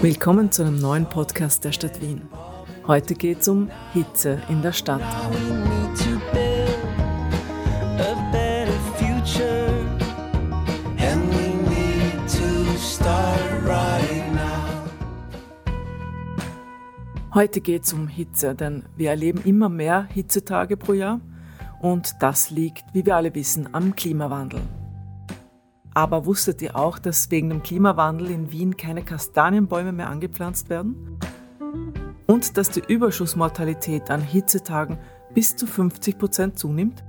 Willkommen zu einem neuen Podcast der Stadt Wien. Heute geht es um Hitze in der Stadt. Heute geht es um Hitze, denn wir erleben immer mehr Hitzetage pro Jahr und das liegt, wie wir alle wissen, am Klimawandel. Aber wusstet ihr auch, dass wegen dem Klimawandel in Wien keine Kastanienbäume mehr angepflanzt werden? Und dass die Überschussmortalität an Hitzetagen bis zu 50 Prozent zunimmt?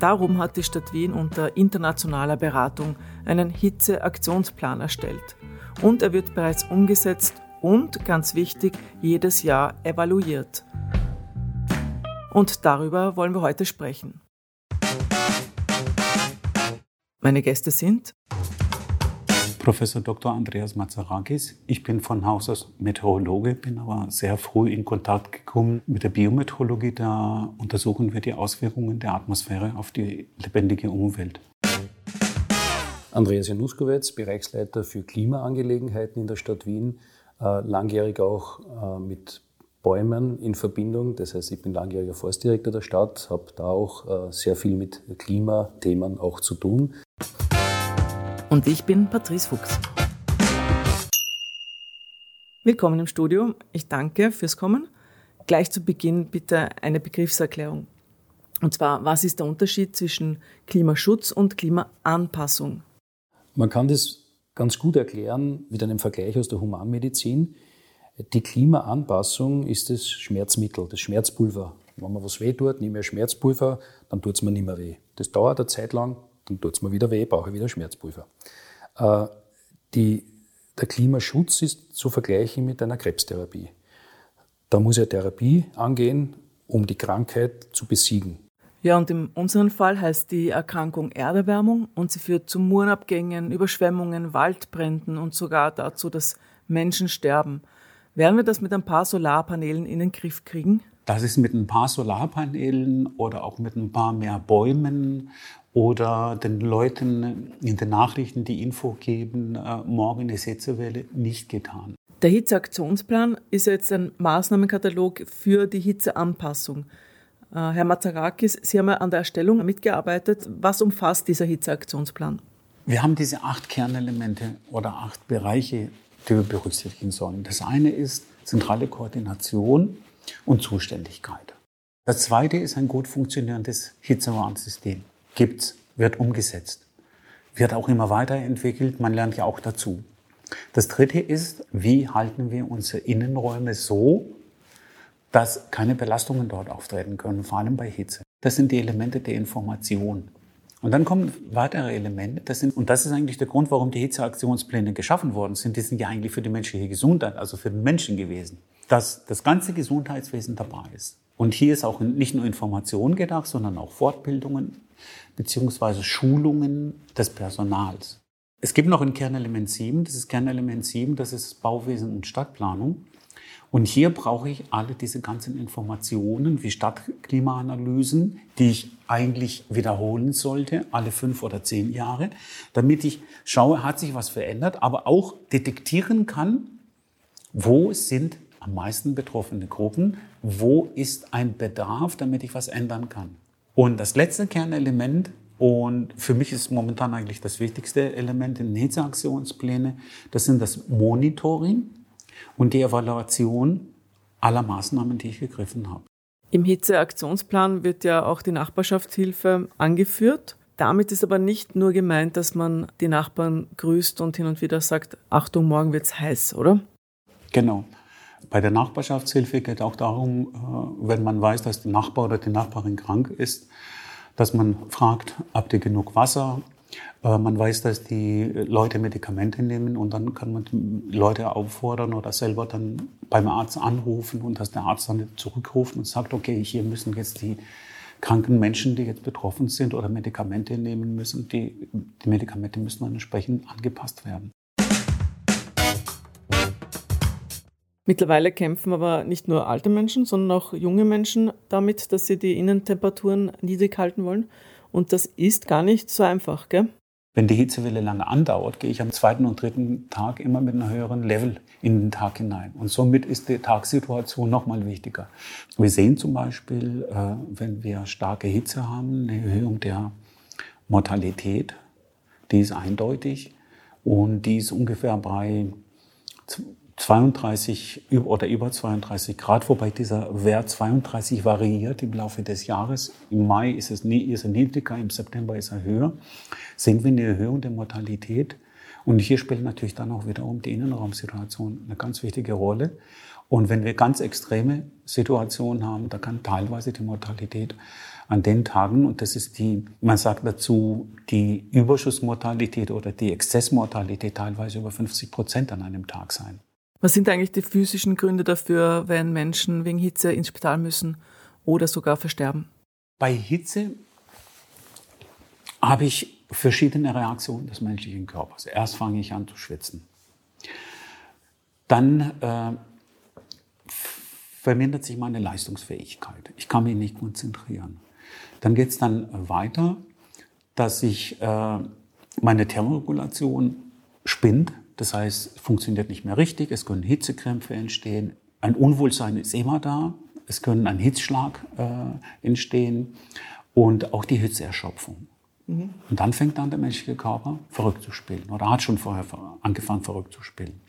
Darum hat die Stadt Wien unter internationaler Beratung einen Hitzeaktionsplan erstellt. Und er wird bereits umgesetzt und, ganz wichtig, jedes Jahr evaluiert. Und darüber wollen wir heute sprechen. Meine Gäste sind Professor Dr. Andreas Mazarakis. Ich bin von Haus aus Meteorologe, bin aber sehr früh in Kontakt gekommen mit der Biometeorologie. Da untersuchen wir die Auswirkungen der Atmosphäre auf die lebendige Umwelt. Andreas Januskowitz, Bereichsleiter für Klimaangelegenheiten in der Stadt Wien, äh, langjährig auch äh, mit Bäumen in Verbindung. Das heißt, ich bin langjähriger Forstdirektor der Stadt, habe da auch äh, sehr viel mit Klimathemen auch zu tun. Und ich bin Patrice Fuchs. Willkommen im Studio. Ich danke fürs Kommen. Gleich zu Beginn bitte eine Begriffserklärung. Und zwar, was ist der Unterschied zwischen Klimaschutz und Klimaanpassung? Man kann das ganz gut erklären mit einem Vergleich aus der Humanmedizin. Die Klimaanpassung ist das Schmerzmittel, das Schmerzpulver. Wenn man was weh tut, nehme ich Schmerzpulver, dann tut es mir nicht mehr weh. Das dauert eine Zeit lang, dann tut es mir wieder weh, brauche ich wieder Schmerzpulver. Äh, die, der Klimaschutz ist zu vergleichen mit einer Krebstherapie. Da muss eine Therapie angehen, um die Krankheit zu besiegen. Ja, und in unserem Fall heißt die Erkrankung Erderwärmung und sie führt zu Murenabgängen, Überschwemmungen, Waldbränden und sogar dazu, dass Menschen sterben. Werden wir das mit ein paar Solarpanelen in den Griff kriegen? Das ist mit ein paar Solarpanelen oder auch mit ein paar mehr Bäumen oder den Leuten in den Nachrichten die Info geben, äh, morgen ist Hitzewelle, nicht getan. Der Hitzeaktionsplan ist jetzt ein Maßnahmenkatalog für die Hitzeanpassung. Äh, Herr Mazarakis, Sie haben ja an der Erstellung mitgearbeitet. Was umfasst dieser Hitzeaktionsplan? Wir haben diese acht Kernelemente oder acht Bereiche die wir berücksichtigen sollen. Das eine ist zentrale Koordination und Zuständigkeit. Das zweite ist ein gut funktionierendes Hitzewarnsystem. Gibt's, wird umgesetzt, wird auch immer weiterentwickelt, man lernt ja auch dazu. Das dritte ist, wie halten wir unsere Innenräume so, dass keine Belastungen dort auftreten können, vor allem bei Hitze. Das sind die Elemente der Information. Und dann kommen weitere Elemente. Das sind, und das ist eigentlich der Grund, warum die Hitzeaktionspläne geschaffen worden sind. Die sind ja eigentlich für die menschliche Gesundheit, also für den Menschen gewesen. Dass das ganze Gesundheitswesen dabei ist. Und hier ist auch nicht nur Information gedacht, sondern auch Fortbildungen beziehungsweise Schulungen des Personals. Es gibt noch ein Kernelement 7, das ist Kernelement 7, das ist Bauwesen und Stadtplanung. Und hier brauche ich alle diese ganzen Informationen wie Stadtklimaanalysen, die ich eigentlich wiederholen sollte, alle fünf oder zehn Jahre, damit ich schaue, hat sich was verändert, aber auch detektieren kann, wo sind am meisten betroffene Gruppen, wo ist ein Bedarf, damit ich was ändern kann. Und das letzte Kernelement, und für mich ist momentan eigentlich das wichtigste Element in Hitzeaktionspläne, das sind das Monitoring und die Evaluation aller Maßnahmen, die ich gegriffen habe. Im Hitzeaktionsplan wird ja auch die Nachbarschaftshilfe angeführt. Damit ist aber nicht nur gemeint, dass man die Nachbarn grüßt und hin und wieder sagt, Achtung, morgen wird's heiß, oder? Genau. Bei der Nachbarschaftshilfe geht auch darum, äh, wenn man weiß, dass der Nachbar oder die Nachbarin krank ist, dass man fragt, habt ihr genug Wasser? Äh, man weiß, dass die Leute Medikamente nehmen und dann kann man Leute auffordern oder selber dann beim Arzt anrufen und dass der Arzt dann zurückruft und sagt, okay, hier müssen jetzt die kranken Menschen, die jetzt betroffen sind oder Medikamente nehmen müssen, die, die Medikamente müssen dann entsprechend angepasst werden. Mittlerweile kämpfen aber nicht nur alte Menschen, sondern auch junge Menschen damit, dass sie die Innentemperaturen niedrig halten wollen. Und das ist gar nicht so einfach, gell? Wenn die Hitzewelle lange andauert, gehe ich am zweiten und dritten Tag immer mit einem höheren Level in den Tag hinein. Und somit ist die Tagssituation nochmal wichtiger. Wir sehen zum Beispiel, äh, wenn wir starke Hitze haben, eine Erhöhung der Mortalität. Die ist eindeutig und die ist ungefähr bei 32 oder über 32 Grad, wobei dieser Wert 32 variiert im Laufe des Jahres. Im Mai ist, es, ist er niedriger, im September ist er höher. Sehen wir eine Erhöhung der Mortalität. Und hier spielt natürlich dann auch wiederum die Innenraumsituation eine ganz wichtige Rolle. Und wenn wir ganz extreme Situationen haben, da kann teilweise die Mortalität an den Tagen, und das ist die, man sagt dazu, die Überschussmortalität oder die Exzessmortalität teilweise über 50 Prozent an einem Tag sein. Was sind eigentlich die physischen Gründe dafür, wenn Menschen wegen Hitze ins Spital müssen oder sogar versterben? Bei Hitze habe ich verschiedene Reaktionen des menschlichen Körpers. Erst fange ich an zu schwitzen. Dann äh, vermindert sich meine Leistungsfähigkeit. Ich kann mich nicht konzentrieren. Dann geht es dann weiter, dass sich äh, meine Thermoregulation spinnt. Das heißt, funktioniert nicht mehr richtig, es können Hitzekrämpfe entstehen, ein Unwohlsein ist immer da, es können ein Hitzschlag äh, entstehen und auch die Hitzeerschöpfung. Mhm. Und dann fängt dann der menschliche Körper verrückt zu spielen oder hat schon vorher angefangen verrückt zu spielen.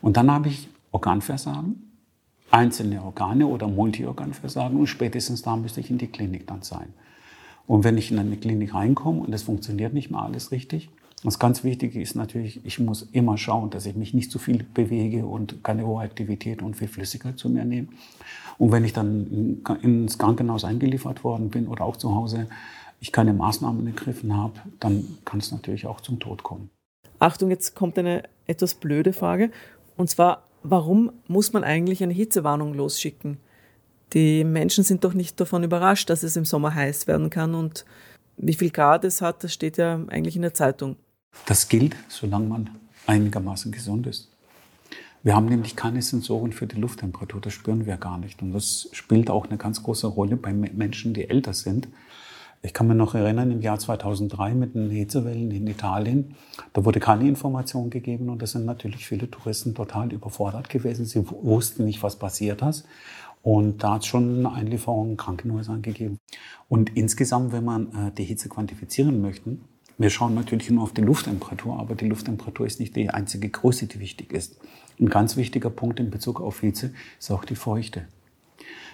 Und dann habe ich Organversagen, einzelne Organe oder Multiorganversagen und spätestens da müsste ich in die Klinik dann sein. Und wenn ich in eine Klinik reinkomme und es funktioniert nicht mehr alles richtig, das ganz Wichtige ist natürlich, ich muss immer schauen, dass ich mich nicht zu viel bewege und keine hohe Aktivität und viel Flüssigkeit zu mir nehme. Und wenn ich dann ins Krankenhaus eingeliefert worden bin oder auch zu Hause, ich keine Maßnahmen ergriffen habe, dann kann es natürlich auch zum Tod kommen. Achtung, jetzt kommt eine etwas blöde Frage. Und zwar, warum muss man eigentlich eine Hitzewarnung losschicken? Die Menschen sind doch nicht davon überrascht, dass es im Sommer heiß werden kann und wie viel Grad es hat, das steht ja eigentlich in der Zeitung. Das gilt, solange man einigermaßen gesund ist. Wir haben nämlich keine Sensoren für die Lufttemperatur, das spüren wir gar nicht. Und das spielt auch eine ganz große Rolle bei Menschen, die älter sind. Ich kann mich noch erinnern, im Jahr 2003 mit den Hitzewellen in Italien, da wurde keine Information gegeben und da sind natürlich viele Touristen total überfordert gewesen. Sie wussten nicht, was passiert ist. Und da hat es schon eine Einlieferung in Krankenhäusern gegeben. Und insgesamt, wenn man äh, die Hitze quantifizieren möchte, wir schauen natürlich nur auf die Lufttemperatur, aber die Lufttemperatur ist nicht die einzige Größe, die wichtig ist. Ein ganz wichtiger Punkt in Bezug auf Hitze ist auch die Feuchte.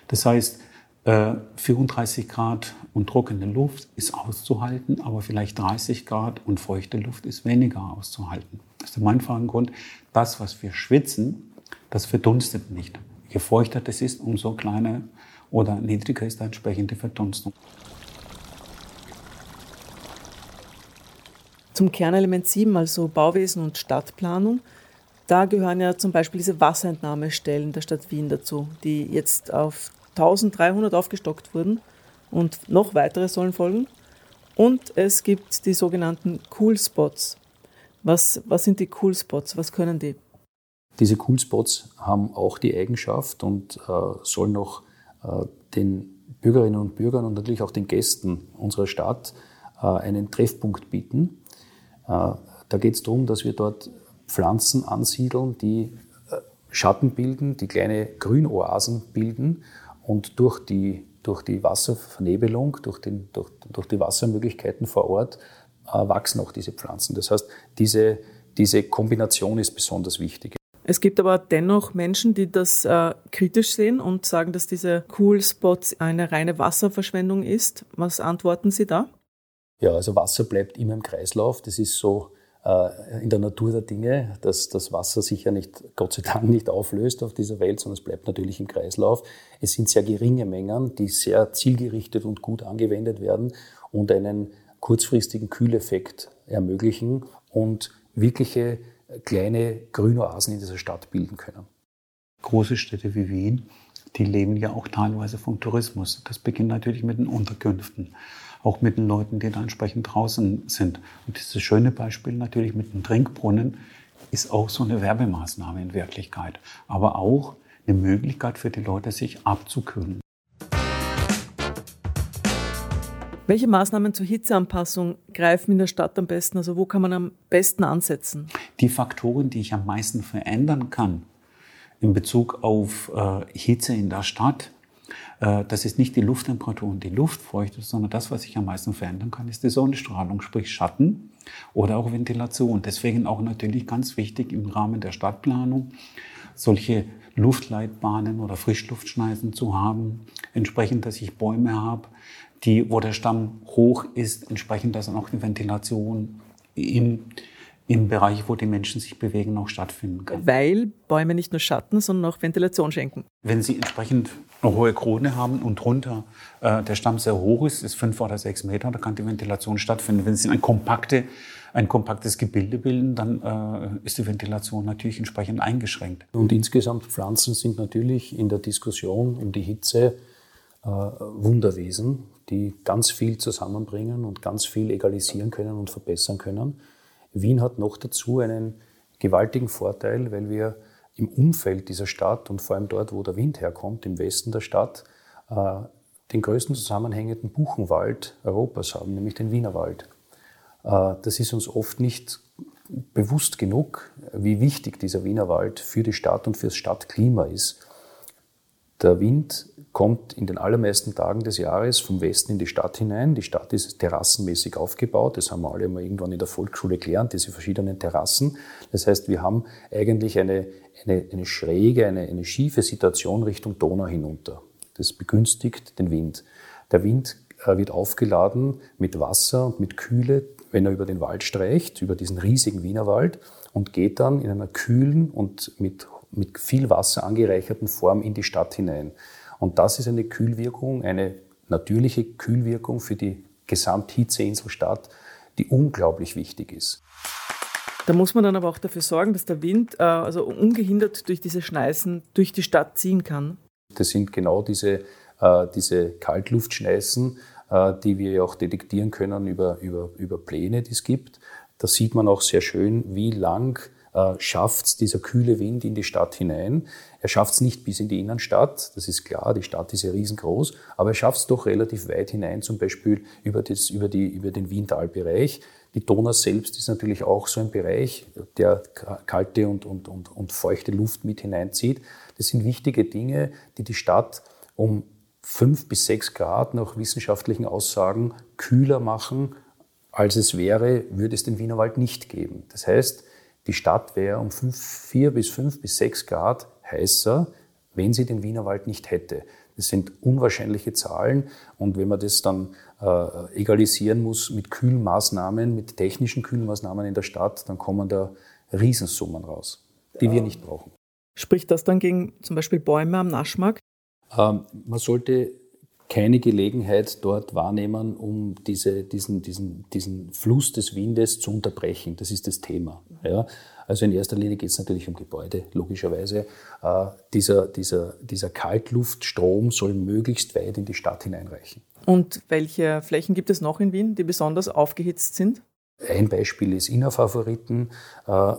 Das heißt, 34 äh, Grad und trockene Luft ist auszuhalten, aber vielleicht 30 Grad und feuchte Luft ist weniger auszuhalten. Das ist mein Grund. Das, was wir schwitzen, das verdunstet nicht. Je feuchter das ist, umso kleiner oder niedriger ist die entsprechende Verdunstung. Zum Kernelement 7, also Bauwesen und Stadtplanung, da gehören ja zum Beispiel diese Wasserentnahmestellen der Stadt Wien dazu, die jetzt auf 1300 aufgestockt wurden und noch weitere sollen folgen. Und es gibt die sogenannten Cool Spots. Was, was sind die Cool Spots? Was können die? Diese Coolspots haben auch die Eigenschaft und äh, sollen auch äh, den Bürgerinnen und Bürgern und natürlich auch den Gästen unserer Stadt äh, einen Treffpunkt bieten. Äh, da geht es darum, dass wir dort Pflanzen ansiedeln, die äh, Schatten bilden, die kleine Grünoasen bilden und durch die, durch die Wasservernebelung, durch, den, durch, durch die Wassermöglichkeiten vor Ort äh, wachsen auch diese Pflanzen. Das heißt, diese, diese Kombination ist besonders wichtig. Es gibt aber dennoch Menschen, die das äh, kritisch sehen und sagen, dass diese Cool Spots eine reine Wasserverschwendung ist. Was antworten Sie da? Ja, also Wasser bleibt immer im Kreislauf. Das ist so äh, in der Natur der Dinge, dass das Wasser sich ja nicht, Gott sei Dank, nicht auflöst auf dieser Welt, sondern es bleibt natürlich im Kreislauf. Es sind sehr geringe Mengen, die sehr zielgerichtet und gut angewendet werden und einen kurzfristigen Kühleffekt ermöglichen und wirkliche kleine Grünoasen in dieser Stadt bilden können. Große Städte wie Wien, die leben ja auch teilweise vom Tourismus. Das beginnt natürlich mit den Unterkünften, auch mit den Leuten, die da entsprechend draußen sind. Und dieses schöne Beispiel natürlich mit dem Trinkbrunnen ist auch so eine Werbemaßnahme in Wirklichkeit, aber auch eine Möglichkeit für die Leute, sich abzukühlen. Welche Maßnahmen zur Hitzeanpassung greifen in der Stadt am besten? Also wo kann man am besten ansetzen? Die Faktoren, die ich am meisten verändern kann in Bezug auf äh, Hitze in der Stadt, das ist nicht die Lufttemperatur und die Luftfeuchte, sondern das, was ich am meisten verändern kann, ist die Sonnenstrahlung, sprich Schatten oder auch Ventilation. Deswegen auch natürlich ganz wichtig im Rahmen der Stadtplanung solche Luftleitbahnen oder Frischluftschneisen zu haben, entsprechend, dass ich Bäume habe, die, wo der Stamm hoch ist, entsprechend, dass dann auch die Ventilation im, im Bereich, wo die Menschen sich bewegen, auch stattfinden kann. Weil Bäume nicht nur Schatten, sondern auch Ventilation schenken. Wenn sie entsprechend eine hohe Krone haben und drunter äh, der Stamm sehr hoch ist, ist fünf oder sechs Meter, da kann die Ventilation stattfinden. Wenn sie ein, kompakte, ein kompaktes Gebilde bilden, dann äh, ist die Ventilation natürlich entsprechend eingeschränkt. Und insgesamt Pflanzen sind natürlich in der Diskussion um die Hitze äh, Wunderwesen, die ganz viel zusammenbringen und ganz viel egalisieren können und verbessern können. Wien hat noch dazu einen gewaltigen Vorteil, weil wir im Umfeld dieser Stadt und vor allem dort, wo der Wind herkommt, im Westen der Stadt, äh, den größten zusammenhängenden Buchenwald Europas haben, nämlich den Wienerwald. Äh, das ist uns oft nicht bewusst genug, wie wichtig dieser Wienerwald für die Stadt und fürs Stadtklima ist. Der Wind kommt in den allermeisten Tagen des Jahres vom Westen in die Stadt hinein. Die Stadt ist terrassenmäßig aufgebaut. Das haben wir alle mal irgendwann in der Volksschule gelernt, diese verschiedenen Terrassen. Das heißt, wir haben eigentlich eine, eine, eine schräge, eine, eine schiefe Situation Richtung Donau hinunter. Das begünstigt den Wind. Der Wind äh, wird aufgeladen mit Wasser und mit Kühle, wenn er über den Wald streicht, über diesen riesigen Wienerwald und geht dann in einer kühlen und mit, mit viel Wasser angereicherten Form in die Stadt hinein. Und das ist eine Kühlwirkung, eine natürliche Kühlwirkung für die Gesamthitzeinselstadt, die unglaublich wichtig ist. Da muss man dann aber auch dafür sorgen, dass der Wind äh, also ungehindert durch diese Schneisen durch die Stadt ziehen kann. Das sind genau diese, äh, diese Kaltluftschneisen, äh, die wir ja auch detektieren können über, über, über Pläne, die es gibt. Da sieht man auch sehr schön, wie lang äh, schafft dieser kühle Wind in die Stadt hinein. Er schafft es nicht bis in die Innenstadt, das ist klar, die Stadt ist ja riesengroß, aber er schafft es doch relativ weit hinein, zum Beispiel über, das, über, die, über den Wientalbereich. Die Donau selbst ist natürlich auch so ein Bereich, der kalte und, und, und, und feuchte Luft mit hineinzieht. Das sind wichtige Dinge, die die Stadt um fünf bis sechs Grad nach wissenschaftlichen Aussagen kühler machen, als es wäre, würde es den Wienerwald nicht geben. Das heißt, die Stadt wäre um fünf, vier bis fünf bis sechs Grad heißer, wenn sie den Wienerwald nicht hätte. Das sind unwahrscheinliche Zahlen und wenn man das dann äh, egalisieren muss mit Kühlmaßnahmen, mit technischen Kühlmaßnahmen in der Stadt, dann kommen da Riesensummen raus, die ja. wir nicht brauchen. Spricht das dann gegen zum Beispiel Bäume am Naschmarkt? Ähm, man sollte keine Gelegenheit dort wahrnehmen, um diese, diesen, diesen, diesen Fluss des Windes zu unterbrechen. Das ist das Thema. Ja? Also in erster Linie geht es natürlich um Gebäude, logischerweise. Äh, dieser, dieser, dieser Kaltluftstrom soll möglichst weit in die Stadt hineinreichen. Und welche Flächen gibt es noch in Wien, die besonders aufgehitzt sind? Ein Beispiel ist Innerfavoriten. Äh,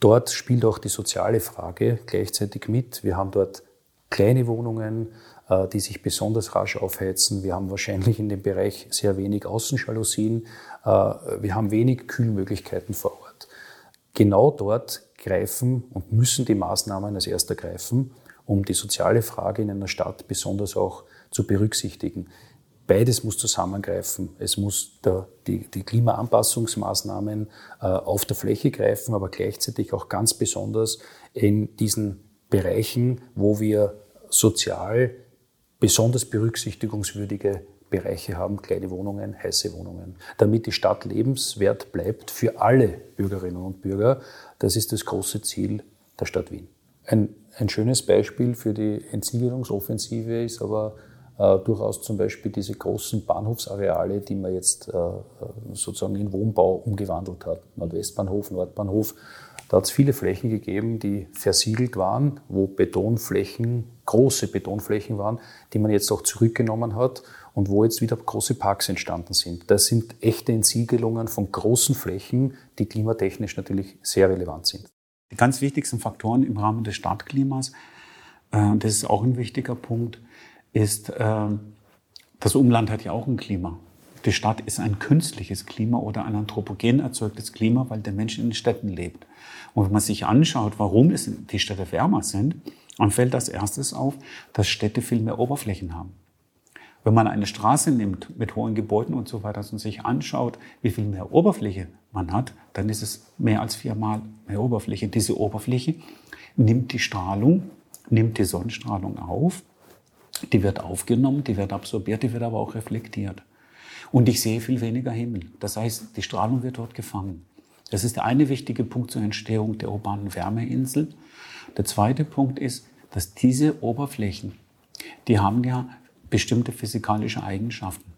dort spielt auch die soziale Frage gleichzeitig mit. Wir haben dort kleine Wohnungen, die sich besonders rasch aufheizen. Wir haben wahrscheinlich in dem Bereich sehr wenig Außenjalousien. Äh, wir haben wenig Kühlmöglichkeiten vor Ort. Genau dort greifen und müssen die Maßnahmen als erster greifen, um die soziale Frage in einer Stadt besonders auch zu berücksichtigen. Beides muss zusammengreifen. Es muss der, die, die, Klimaanpassungsmaßnahmen äh, auf der Fläche greifen, aber gleichzeitig auch ganz besonders in diesen Bereichen, wo wir sozial besonders berücksichtigungswürdige Bereiche haben, kleine Wohnungen, heiße Wohnungen, damit die Stadt lebenswert bleibt für alle Bürgerinnen und Bürger. Das ist das große Ziel der Stadt Wien. Ein, ein schönes Beispiel für die Entsiegelungsoffensive ist aber äh, durchaus zum Beispiel diese großen Bahnhofsareale, die man jetzt äh, sozusagen in Wohnbau umgewandelt hat. Nordwestbahnhof, Nordbahnhof da hat es viele Flächen gegeben, die versiegelt waren, wo Betonflächen, große Betonflächen waren, die man jetzt auch zurückgenommen hat und wo jetzt wieder große Parks entstanden sind. Das sind echte Entsiegelungen von großen Flächen, die klimatechnisch natürlich sehr relevant sind. Die ganz wichtigsten Faktoren im Rahmen des Stadtklimas, äh, das ist auch ein wichtiger Punkt, ist, äh, das Umland hat ja auch ein Klima. Die Stadt ist ein künstliches Klima oder ein anthropogen erzeugtes Klima, weil der Mensch in den Städten lebt. Und wenn man sich anschaut, warum die Städte wärmer sind, dann fällt als erstes auf, dass Städte viel mehr Oberflächen haben. Wenn man eine Straße nimmt mit hohen Gebäuden und so weiter und sich anschaut, wie viel mehr Oberfläche man hat, dann ist es mehr als viermal mehr Oberfläche. Diese Oberfläche nimmt die Strahlung, nimmt die Sonnenstrahlung auf, die wird aufgenommen, die wird absorbiert, die wird aber auch reflektiert. Und ich sehe viel weniger Himmel. Das heißt, die Strahlung wird dort gefangen. Das ist der eine wichtige Punkt zur Entstehung der urbanen Wärmeinsel. Der zweite Punkt ist, dass diese Oberflächen, die haben ja bestimmte physikalische Eigenschaften.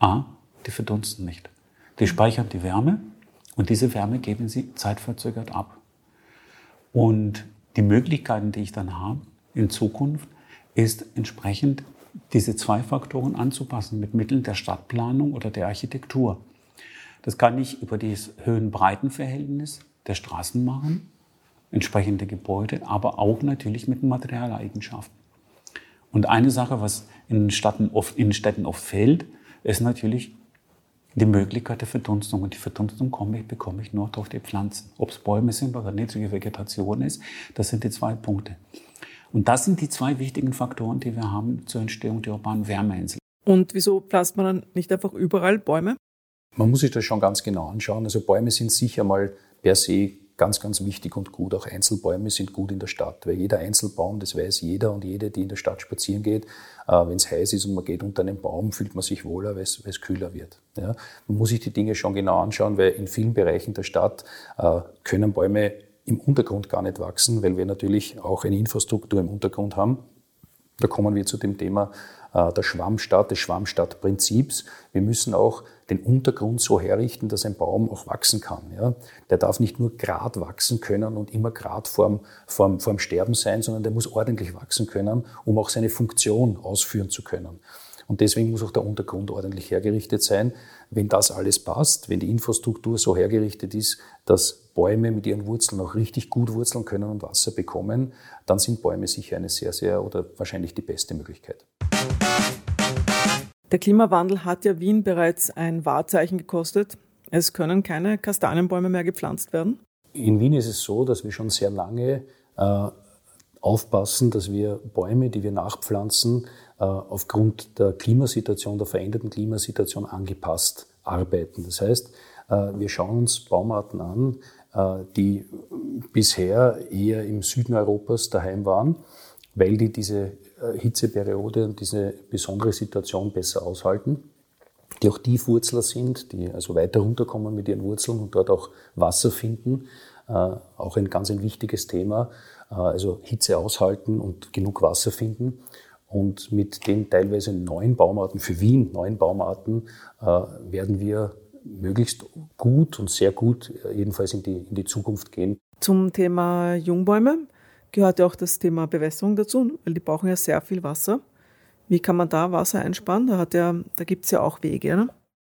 A, die verdunsten nicht. Die speichern die Wärme und diese Wärme geben sie zeitverzögert ab. Und die Möglichkeiten, die ich dann habe in Zukunft, ist entsprechend diese zwei Faktoren anzupassen mit Mitteln der Stadtplanung oder der Architektur. Das kann ich über das Höhen-Breiten-Verhältnis der Straßen machen, entsprechende Gebäude, aber auch natürlich mit Materialeigenschaften. Und eine Sache, was in Städten oft, in Städten oft fehlt, ist natürlich die Möglichkeit der Verdunstung. Und die Verdunstung komme ich, bekomme ich nur durch die Pflanzen. Ob es Bäume sind oder niedrige Vegetation ist, das sind die zwei Punkte. Und das sind die zwei wichtigen Faktoren, die wir haben zur Entstehung der urbanen Wärmeinsel. Und wieso pflanzt man dann nicht einfach überall Bäume? Man muss sich das schon ganz genau anschauen. Also Bäume sind sicher mal per se ganz, ganz wichtig und gut. Auch Einzelbäume sind gut in der Stadt, weil jeder Einzelbaum, das weiß jeder und jede, die in der Stadt spazieren geht, äh, wenn es heiß ist und man geht unter einem Baum, fühlt man sich wohler, weil es kühler wird. Ja? Man muss sich die Dinge schon genau anschauen, weil in vielen Bereichen der Stadt äh, können Bäume im Untergrund gar nicht wachsen, weil wir natürlich auch eine Infrastruktur im Untergrund haben. Da kommen wir zu dem Thema äh, der Schwammstadt, des Schwammstadtprinzips. Wir müssen auch den Untergrund so herrichten, dass ein Baum auch wachsen kann. Ja? Der darf nicht nur grad wachsen können und immer grad vorm, vorm, vorm Sterben sein, sondern der muss ordentlich wachsen können, um auch seine Funktion ausführen zu können. Und deswegen muss auch der Untergrund ordentlich hergerichtet sein. Wenn das alles passt, wenn die Infrastruktur so hergerichtet ist, dass Bäume mit ihren Wurzeln auch richtig gut wurzeln können und Wasser bekommen, dann sind Bäume sicher eine sehr, sehr oder wahrscheinlich die beste Möglichkeit. Der Klimawandel hat ja Wien bereits ein Wahrzeichen gekostet. Es können keine Kastanienbäume mehr gepflanzt werden. In Wien ist es so, dass wir schon sehr lange äh, aufpassen, dass wir Bäume, die wir nachpflanzen, äh, aufgrund der Klimasituation, der veränderten Klimasituation angepasst arbeiten. Das heißt, äh, wir schauen uns Baumarten an, die bisher eher im Süden Europas daheim waren, weil die diese äh, Hitzeperiode und diese besondere Situation besser aushalten, die auch Tiefwurzler sind, die also weiter runterkommen mit ihren Wurzeln und dort auch Wasser finden. Äh, auch ein ganz ein wichtiges Thema, äh, also Hitze aushalten und genug Wasser finden. Und mit den teilweise neuen Baumarten, für Wien neuen Baumarten, werden wir möglichst gut und sehr gut jedenfalls in die, in die Zukunft gehen. Zum Thema Jungbäume gehört ja auch das Thema Bewässerung dazu, weil die brauchen ja sehr viel Wasser. Wie kann man da Wasser einsparen? Da, ja, da gibt es ja auch Wege. Ne?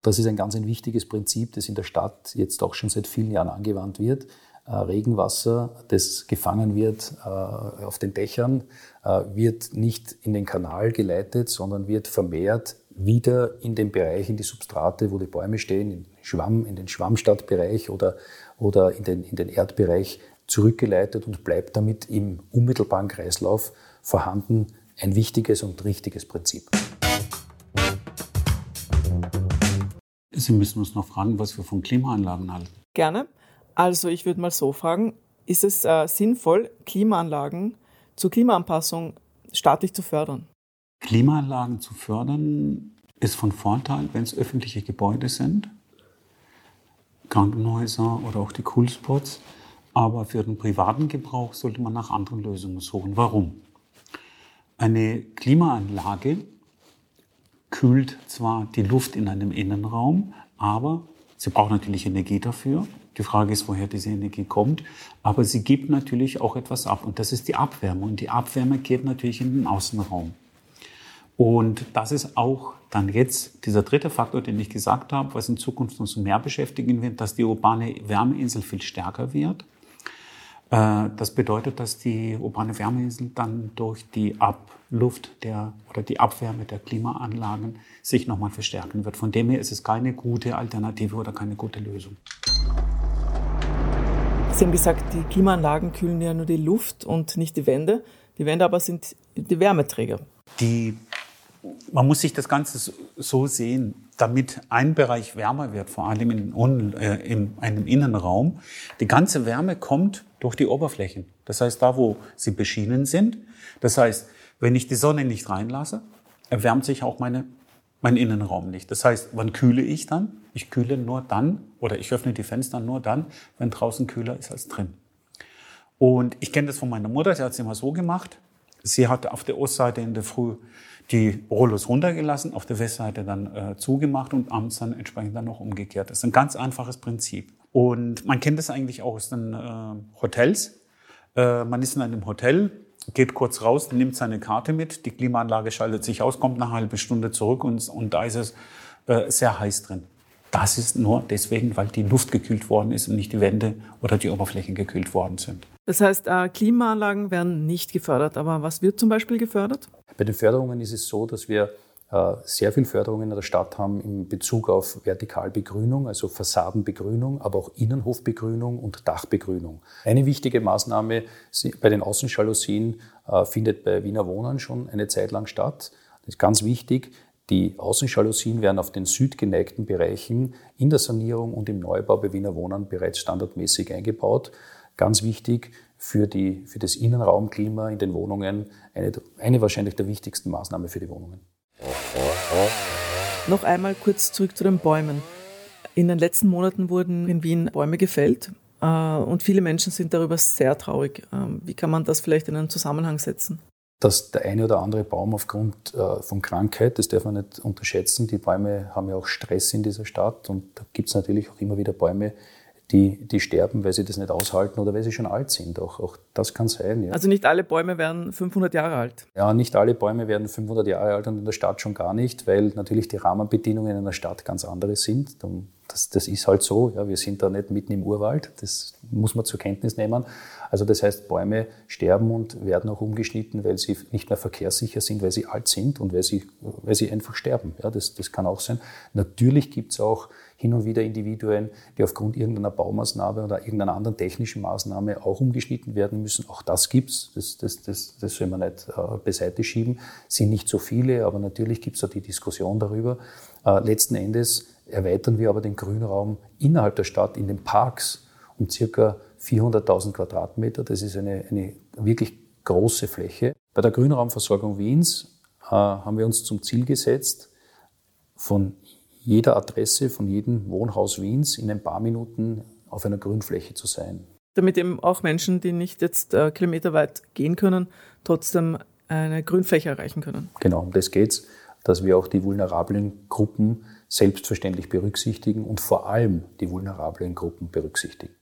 Das ist ein ganz ein wichtiges Prinzip, das in der Stadt jetzt auch schon seit vielen Jahren angewandt wird. Äh, Regenwasser, das gefangen wird äh, auf den Dächern, äh, wird nicht in den Kanal geleitet, sondern wird vermehrt wieder in den Bereich, in die Substrate, wo die Bäume stehen, in den Schwamm, in den Schwammstadtbereich oder, oder in, den, in den Erdbereich zurückgeleitet und bleibt damit im unmittelbaren Kreislauf vorhanden. Ein wichtiges und richtiges Prinzip. Sie müssen uns noch fragen, was wir von Klimaanlagen halten. Gerne. Also ich würde mal so fragen, ist es äh, sinnvoll, Klimaanlagen zur Klimaanpassung staatlich zu fördern? Klimaanlagen zu fördern ist von Vorteil, wenn es öffentliche Gebäude sind, Krankenhäuser oder auch die Coolspots. Aber für den privaten Gebrauch sollte man nach anderen Lösungen suchen. Warum? Eine Klimaanlage kühlt zwar die Luft in einem Innenraum, aber sie braucht natürlich Energie dafür. Die Frage ist, woher diese Energie kommt. Aber sie gibt natürlich auch etwas ab. Und das ist die Abwärme. Und die Abwärme geht natürlich in den Außenraum. Und das ist auch dann jetzt dieser dritte Faktor, den ich gesagt habe, was in Zukunft uns mehr beschäftigen wird, dass die urbane Wärmeinsel viel stärker wird. Äh, das bedeutet, dass die urbane Wärmeinsel dann durch die Abluft der oder die Abwärme der Klimaanlagen sich nochmal verstärken wird. Von dem her ist es keine gute Alternative oder keine gute Lösung. Sie haben gesagt, die Klimaanlagen kühlen ja nur die Luft und nicht die Wände. Die Wände aber sind die Wärmeträger. Die, man muss sich das Ganze so sehen, damit ein Bereich wärmer wird, vor allem in, äh, in einem Innenraum. Die ganze Wärme kommt durch die Oberflächen. Das heißt, da, wo sie beschienen sind. Das heißt, wenn ich die Sonne nicht reinlasse, erwärmt sich auch meine, mein Innenraum nicht. Das heißt, wann kühle ich dann? Ich kühle nur dann oder ich öffne die Fenster nur dann, wenn draußen kühler ist als drin. Und ich kenne das von meiner Mutter, sie hat es immer so gemacht. Sie hat auf der Ostseite in der Früh die Rollos runtergelassen, auf der Westseite dann äh, zugemacht und abends dann entsprechend dann noch umgekehrt. Das ist ein ganz einfaches Prinzip. Und man kennt das eigentlich auch aus den äh, Hotels. Äh, man ist in einem Hotel, geht kurz raus, nimmt seine Karte mit, die Klimaanlage schaltet sich aus, kommt eine halbe Stunde zurück und, und da ist es äh, sehr heiß drin. Das ist nur deswegen, weil die Luft gekühlt worden ist und nicht die Wände oder die Oberflächen gekühlt worden sind. Das heißt, äh, Klimaanlagen werden nicht gefördert. Aber was wird zum Beispiel gefördert? Bei den Förderungen ist es so, dass wir äh, sehr viel Förderungen in der Stadt haben in Bezug auf Vertikalbegrünung, also Fassadenbegrünung, aber auch Innenhofbegrünung und Dachbegrünung. Eine wichtige Maßnahme bei den Außenjalousien äh, findet bei Wiener Wohnern schon eine Zeit lang statt. Das ist ganz wichtig. Die Außenjalousien werden auf den südgeneigten Bereichen in der Sanierung und im Neubau bei Wiener Wohnern bereits standardmäßig eingebaut. Ganz wichtig für, die, für das Innenraumklima in den Wohnungen, eine, eine wahrscheinlich der wichtigsten Maßnahmen für die Wohnungen. Noch einmal kurz zurück zu den Bäumen. In den letzten Monaten wurden in Wien Bäume gefällt äh, und viele Menschen sind darüber sehr traurig. Ähm, wie kann man das vielleicht in einen Zusammenhang setzen? Dass der eine oder andere Baum aufgrund äh, von Krankheit, das darf man nicht unterschätzen, die Bäume haben ja auch Stress in dieser Stadt und da gibt es natürlich auch immer wieder Bäume, die, die sterben, weil sie das nicht aushalten oder weil sie schon alt sind. Auch, auch das kann sein. Ja. Also nicht alle Bäume werden 500 Jahre alt? Ja, nicht alle Bäume werden 500 Jahre alt und in der Stadt schon gar nicht, weil natürlich die Rahmenbedingungen in einer Stadt ganz andere sind. Das, das ist halt so. Ja, wir sind da nicht mitten im Urwald. Das muss man zur Kenntnis nehmen. Also das heißt, Bäume sterben und werden auch umgeschnitten, weil sie nicht mehr verkehrssicher sind, weil sie alt sind und weil sie, weil sie einfach sterben. Ja, das, das kann auch sein. Natürlich gibt es auch hin und wieder Individuen, die aufgrund irgendeiner Baumaßnahme oder irgendeiner anderen technischen Maßnahme auch umgeschnitten werden müssen. Auch das gibt's. Das, das, das, das soll man nicht äh, beiseite schieben. Sind nicht so viele, aber natürlich gibt's da die Diskussion darüber. Äh, letzten Endes erweitern wir aber den Grünraum innerhalb der Stadt in den Parks um circa 400.000 Quadratmeter. Das ist eine, eine wirklich große Fläche. Bei der Grünraumversorgung Wiens äh, haben wir uns zum Ziel gesetzt, von jeder Adresse, von jedem Wohnhaus Wiens in ein paar Minuten auf einer Grünfläche zu sein. Damit eben auch Menschen, die nicht jetzt äh, kilometerweit gehen können, trotzdem eine Grünfläche erreichen können. Genau, um das geht es, dass wir auch die vulnerablen Gruppen selbstverständlich berücksichtigen und vor allem die vulnerablen Gruppen berücksichtigen.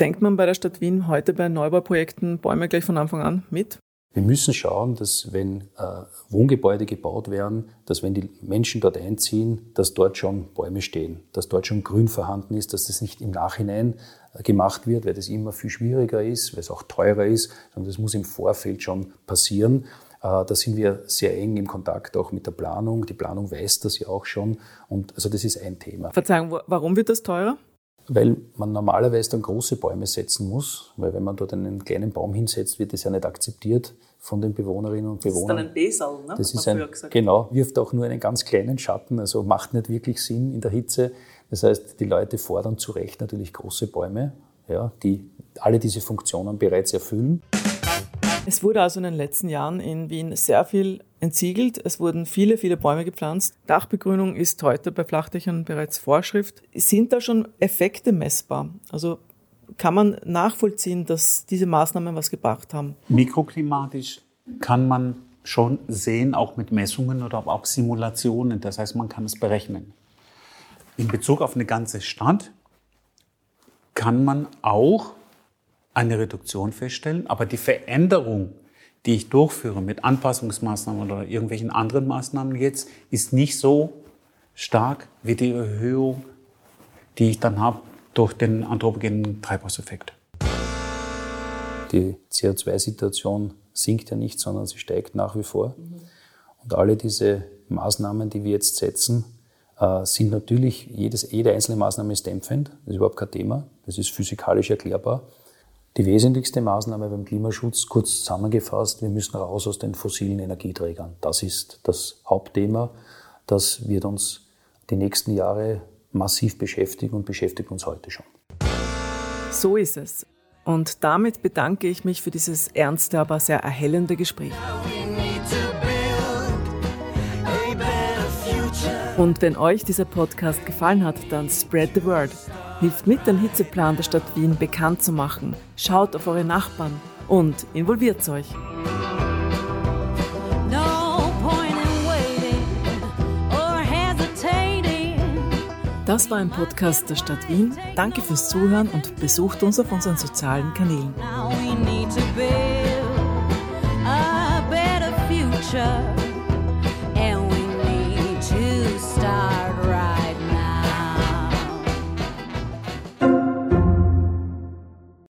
Denkt man bei der Stadt Wien heute bei Neubauprojekten Bäume gleich von Anfang an mit? Wir müssen schauen, dass wenn äh, Wohngebäude gebaut werden, dass wenn die Menschen dort einziehen, dass dort schon Bäume stehen, dass dort schon Grün vorhanden ist, dass das nicht im Nachhinein äh, gemacht wird, weil das immer viel schwieriger ist, weil es auch teurer ist, sondern das muss im Vorfeld schon passieren. Äh, da sind wir sehr eng im Kontakt auch mit der Planung. Die Planung weiß das ja auch schon. Und also das ist ein Thema. Verzeihung, warum wird das teurer? weil man normalerweise dann große Bäume setzen muss, weil wenn man dort einen kleinen Baum hinsetzt, wird das ja nicht akzeptiert von den Bewohnerinnen und Bewohnern. Das ist dann ein Besal, ne? Das ist ein, genau, wirft auch nur einen ganz kleinen Schatten, also macht nicht wirklich Sinn in der Hitze. Das heißt, die Leute fordern zu Recht natürlich große Bäume, ja, die alle diese Funktionen bereits erfüllen. Es wurde also in den letzten Jahren in Wien sehr viel entsiegelt. Es wurden viele, viele Bäume gepflanzt. Dachbegrünung ist heute bei Flachdächern bereits Vorschrift. Sind da schon Effekte messbar? Also kann man nachvollziehen, dass diese Maßnahmen was gebracht haben? Mikroklimatisch kann man schon sehen, auch mit Messungen oder auch Simulationen. Das heißt, man kann es berechnen. In Bezug auf eine ganze Stadt kann man auch eine Reduktion feststellen, aber die Veränderung, die ich durchführe mit Anpassungsmaßnahmen oder irgendwelchen anderen Maßnahmen jetzt, ist nicht so stark wie die Erhöhung die ich dann habe durch den anthropogenen Treibhauseffekt. Die CO2-Situation sinkt ja nicht, sondern sie steigt nach wie vor. Und alle diese Maßnahmen, die wir jetzt setzen, äh, sind natürlich, jedes, jede einzelne Maßnahme ist dämpfend, das ist überhaupt kein Thema, das ist physikalisch erklärbar. Die wesentlichste Maßnahme beim Klimaschutz, kurz zusammengefasst, wir müssen raus aus den fossilen Energieträgern. Das ist das Hauptthema. Das wird uns die nächsten Jahre massiv beschäftigen und beschäftigt uns heute schon. So ist es. Und damit bedanke ich mich für dieses ernste, aber sehr erhellende Gespräch. Und wenn euch dieser Podcast gefallen hat, dann spread the word. Hilft mit, den Hitzeplan der Stadt Wien bekannt zu machen. Schaut auf eure Nachbarn und involviert euch. Das war ein Podcast der Stadt Wien. Danke fürs Zuhören und besucht uns auf unseren sozialen Kanälen.